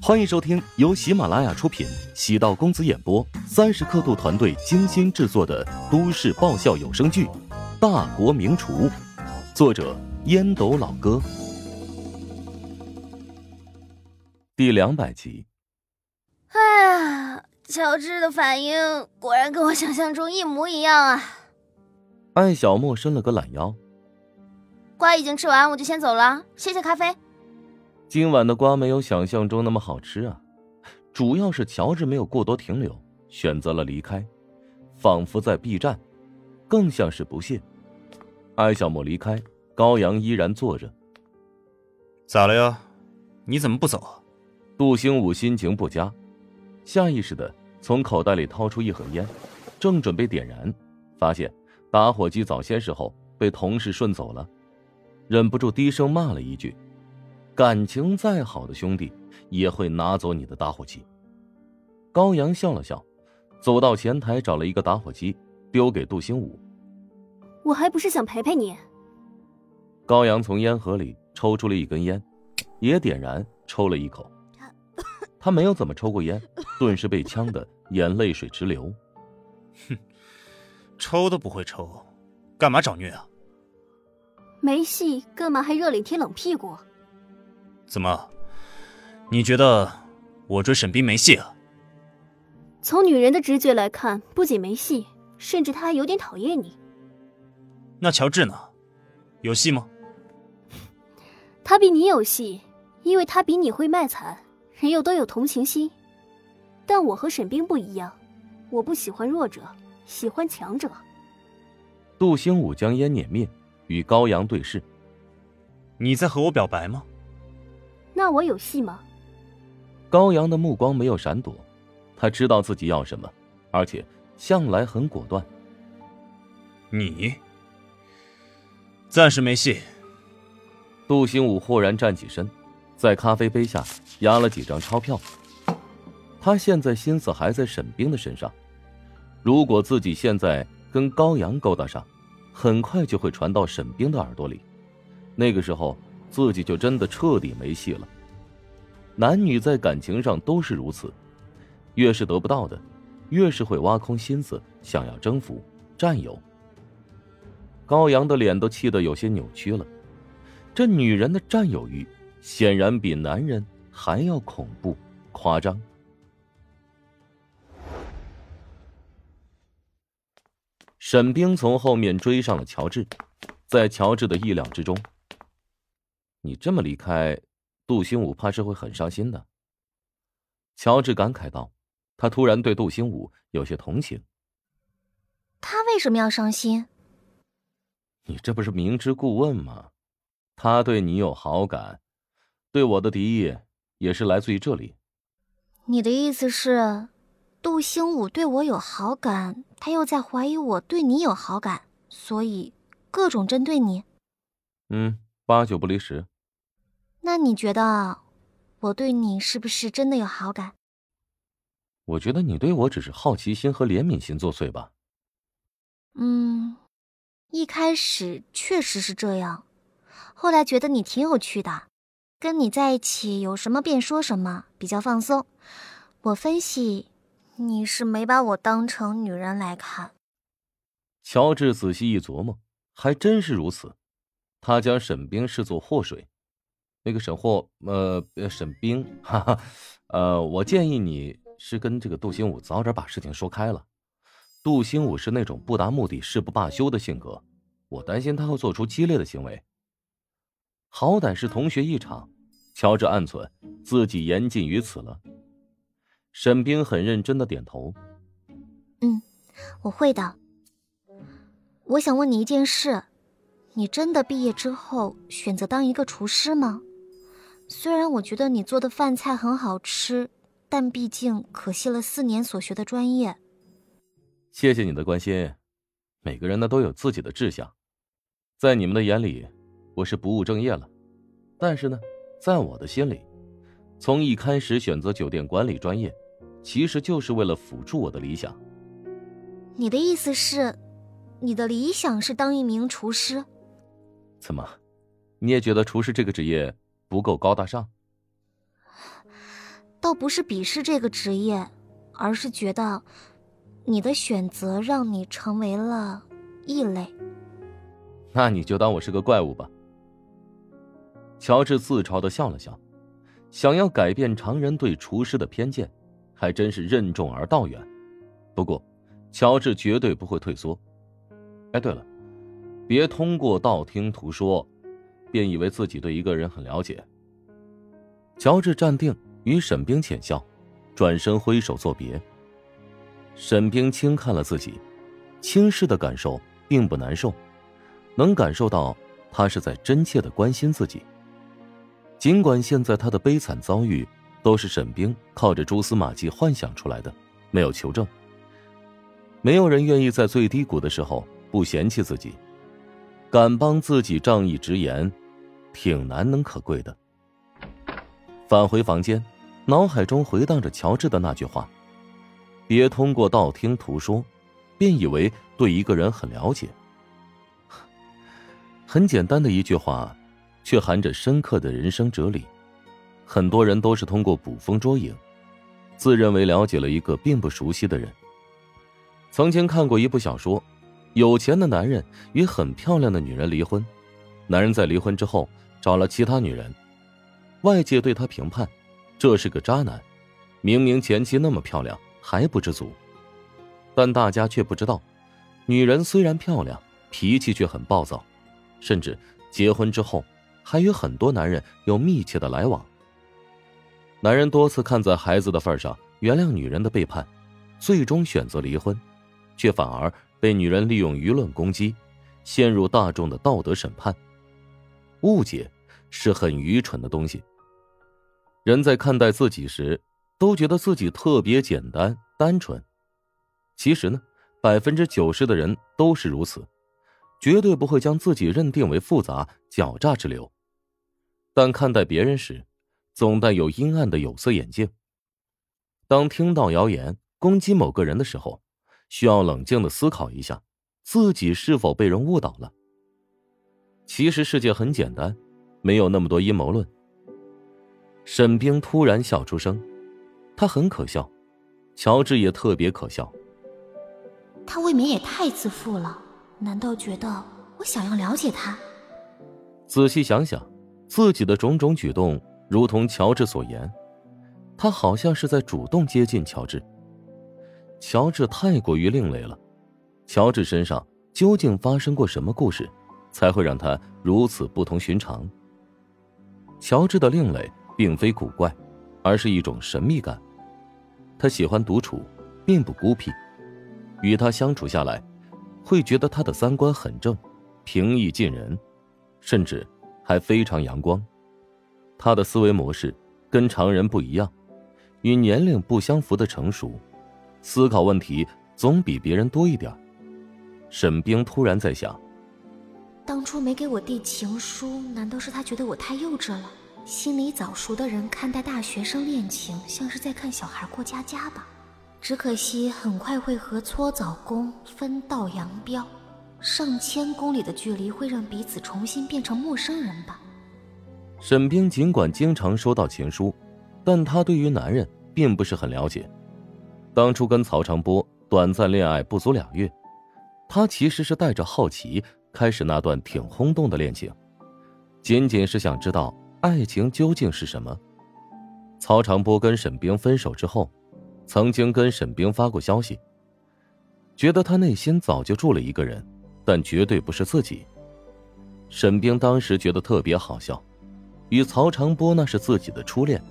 欢迎收听由喜马拉雅出品、喜道公子演播、三十刻度团队精心制作的都市爆笑有声剧《大国名厨》，作者烟斗老哥，第两百集。哎呀，乔治的反应果然跟我想象中一模一样啊！艾小莫伸了个懒腰，瓜已经吃完，我就先走了，谢谢咖啡。今晚的瓜没有想象中那么好吃啊，主要是乔治没有过多停留，选择了离开，仿佛在避战，更像是不屑。艾小莫离开，高阳依然坐着。咋了呀？你怎么不走？杜兴武心情不佳，下意识的从口袋里掏出一盒烟，正准备点燃，发现打火机早些时候被同事顺走了，忍不住低声骂了一句。感情再好的兄弟，也会拿走你的打火机。高阳笑了笑，走到前台找了一个打火机，丢给杜兴武。我还不是想陪陪你。高阳从烟盒里抽出了一根烟，也点燃，抽了一口。他没有怎么抽过烟，顿时被呛得眼泪水直流。哼，抽都不会抽，干嘛找虐啊？没戏，干嘛还热脸贴冷屁股？怎么？你觉得我追沈冰没戏啊？从女人的直觉来看，不仅没戏，甚至她还有点讨厌你。那乔治呢？有戏吗？他比你有戏，因为他比你会卖惨，人又都有同情心。但我和沈冰不一样，我不喜欢弱者，喜欢强者。杜兴武将烟碾灭，与高阳对视。你在和我表白吗？那我有戏吗？高阳的目光没有闪躲，他知道自己要什么，而且向来很果断。你暂时没戏。杜兴武豁然站起身，在咖啡杯下压了几张钞票。他现在心思还在沈冰的身上，如果自己现在跟高阳勾搭上，很快就会传到沈冰的耳朵里，那个时候。自己就真的彻底没戏了。男女在感情上都是如此，越是得不到的，越是会挖空心思想要征服、占有。高阳的脸都气得有些扭曲了，这女人的占有欲显然比男人还要恐怖、夸张。沈冰从后面追上了乔治，在乔治的意料之中。你这么离开，杜兴武怕是会很伤心的。乔治感慨道，他突然对杜兴武有些同情。他为什么要伤心？你这不是明知故问吗？他对你有好感，对我的敌意也是来自于这里。你的意思是，杜兴武对我有好感，他又在怀疑我对你有好感，所以各种针对你。嗯，八九不离十。那你觉得我对你是不是真的有好感？我觉得你对我只是好奇心和怜悯心作祟吧。嗯，一开始确实是这样，后来觉得你挺有趣的，跟你在一起有什么便说什么，比较放松。我分析，你是没把我当成女人来看。乔治仔细一琢磨，还真是如此。他将沈冰视作祸水。那个沈霍，呃，沈冰，哈哈，呃，我建议你是跟这个杜兴武早点把事情说开了。杜兴武是那种不达目的誓不罢休的性格，我担心他会做出激烈的行为。好歹是同学一场，乔治暗存自己言尽于此了。沈冰很认真的点头，嗯，我会的。我想问你一件事，你真的毕业之后选择当一个厨师吗？虽然我觉得你做的饭菜很好吃，但毕竟可惜了四年所学的专业。谢谢你的关心。每个人呢都有自己的志向，在你们的眼里，我是不务正业了。但是呢，在我的心里，从一开始选择酒店管理专业，其实就是为了辅助我的理想。你的意思是，你的理想是当一名厨师？怎么，你也觉得厨师这个职业？不够高大上，倒不是鄙视这个职业，而是觉得你的选择让你成为了异类。那你就当我是个怪物吧。乔治自嘲的笑了笑，想要改变常人对厨师的偏见，还真是任重而道远。不过，乔治绝对不会退缩。哎，对了，别通过道听途说，便以为自己对一个人很了解。乔治站定，与沈冰浅笑，转身挥手作别。沈冰轻看了自己，轻视的感受并不难受，能感受到他是在真切的关心自己。尽管现在他的悲惨遭遇都是沈冰靠着蛛丝马迹幻想出来的，没有求证。没有人愿意在最低谷的时候不嫌弃自己，敢帮自己仗义直言，挺难能可贵的。返回房间，脑海中回荡着乔治的那句话：“别通过道听途说，便以为对一个人很了解。”很简单的一句话，却含着深刻的人生哲理。很多人都是通过捕风捉影，自认为了解了一个并不熟悉的人。曾经看过一部小说，有钱的男人与很漂亮的女人离婚，男人在离婚之后找了其他女人，外界对他评判，这是个渣男，明明前妻那么漂亮还不知足，但大家却不知道，女人虽然漂亮，脾气却很暴躁，甚至结婚之后还与很多男人有密切的来往。男人多次看在孩子的份上原谅女人的背叛，最终选择离婚。却反而被女人利用舆论攻击，陷入大众的道德审判。误解是很愚蠢的东西。人在看待自己时，都觉得自己特别简单单纯。其实呢，百分之九十的人都是如此，绝对不会将自己认定为复杂狡诈之流。但看待别人时，总带有阴暗的有色眼镜。当听到谣言攻击某个人的时候，需要冷静的思考一下，自己是否被人误导了。其实世界很简单，没有那么多阴谋论。沈冰突然笑出声，他很可笑，乔治也特别可笑。他未免也太自负了，难道觉得我想要了解他？仔细想想，自己的种种举动，如同乔治所言，他好像是在主动接近乔治。乔治太过于另类了，乔治身上究竟发生过什么故事，才会让他如此不同寻常？乔治的另类并非古怪，而是一种神秘感。他喜欢独处，并不孤僻，与他相处下来，会觉得他的三观很正，平易近人，甚至还非常阳光。他的思维模式跟常人不一样，与年龄不相符的成熟。思考问题总比别人多一点。沈冰突然在想：当初没给我递情书，难道是他觉得我太幼稚了？心理早熟的人看待大学生恋情，像是在看小孩过家家吧。只可惜很快会和搓澡工分道扬镳，上千公里的距离会让彼此重新变成陌生人吧。沈冰尽管经常收到情书，但她对于男人并不是很了解。当初跟曹长波短暂恋爱不足两月，他其实是带着好奇开始那段挺轰动的恋情，仅仅是想知道爱情究竟是什么。曹长波跟沈冰分手之后，曾经跟沈冰发过消息，觉得他内心早就住了一个人，但绝对不是自己。沈冰当时觉得特别好笑，与曹长波那是自己的初恋，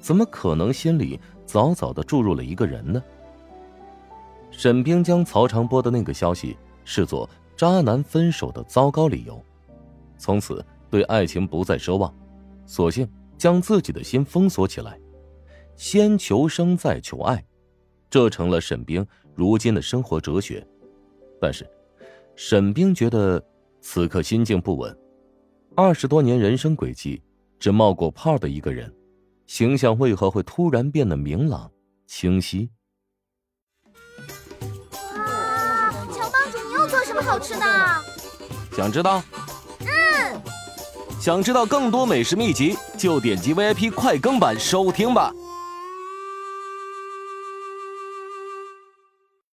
怎么可能心里？早早的注入了一个人呢。沈冰将曹长波的那个消息视作渣男分手的糟糕理由，从此对爱情不再奢望，索性将自己的心封锁起来，先求生再求爱，这成了沈冰如今的生活哲学。但是，沈冰觉得此刻心境不稳，二十多年人生轨迹，只冒过泡的一个人。形象为何会突然变得明朗、清晰？哇，乔帮主，你又做什么好吃的？想知道？嗯。想知道更多美食秘籍，就点击 VIP 快更版收听吧。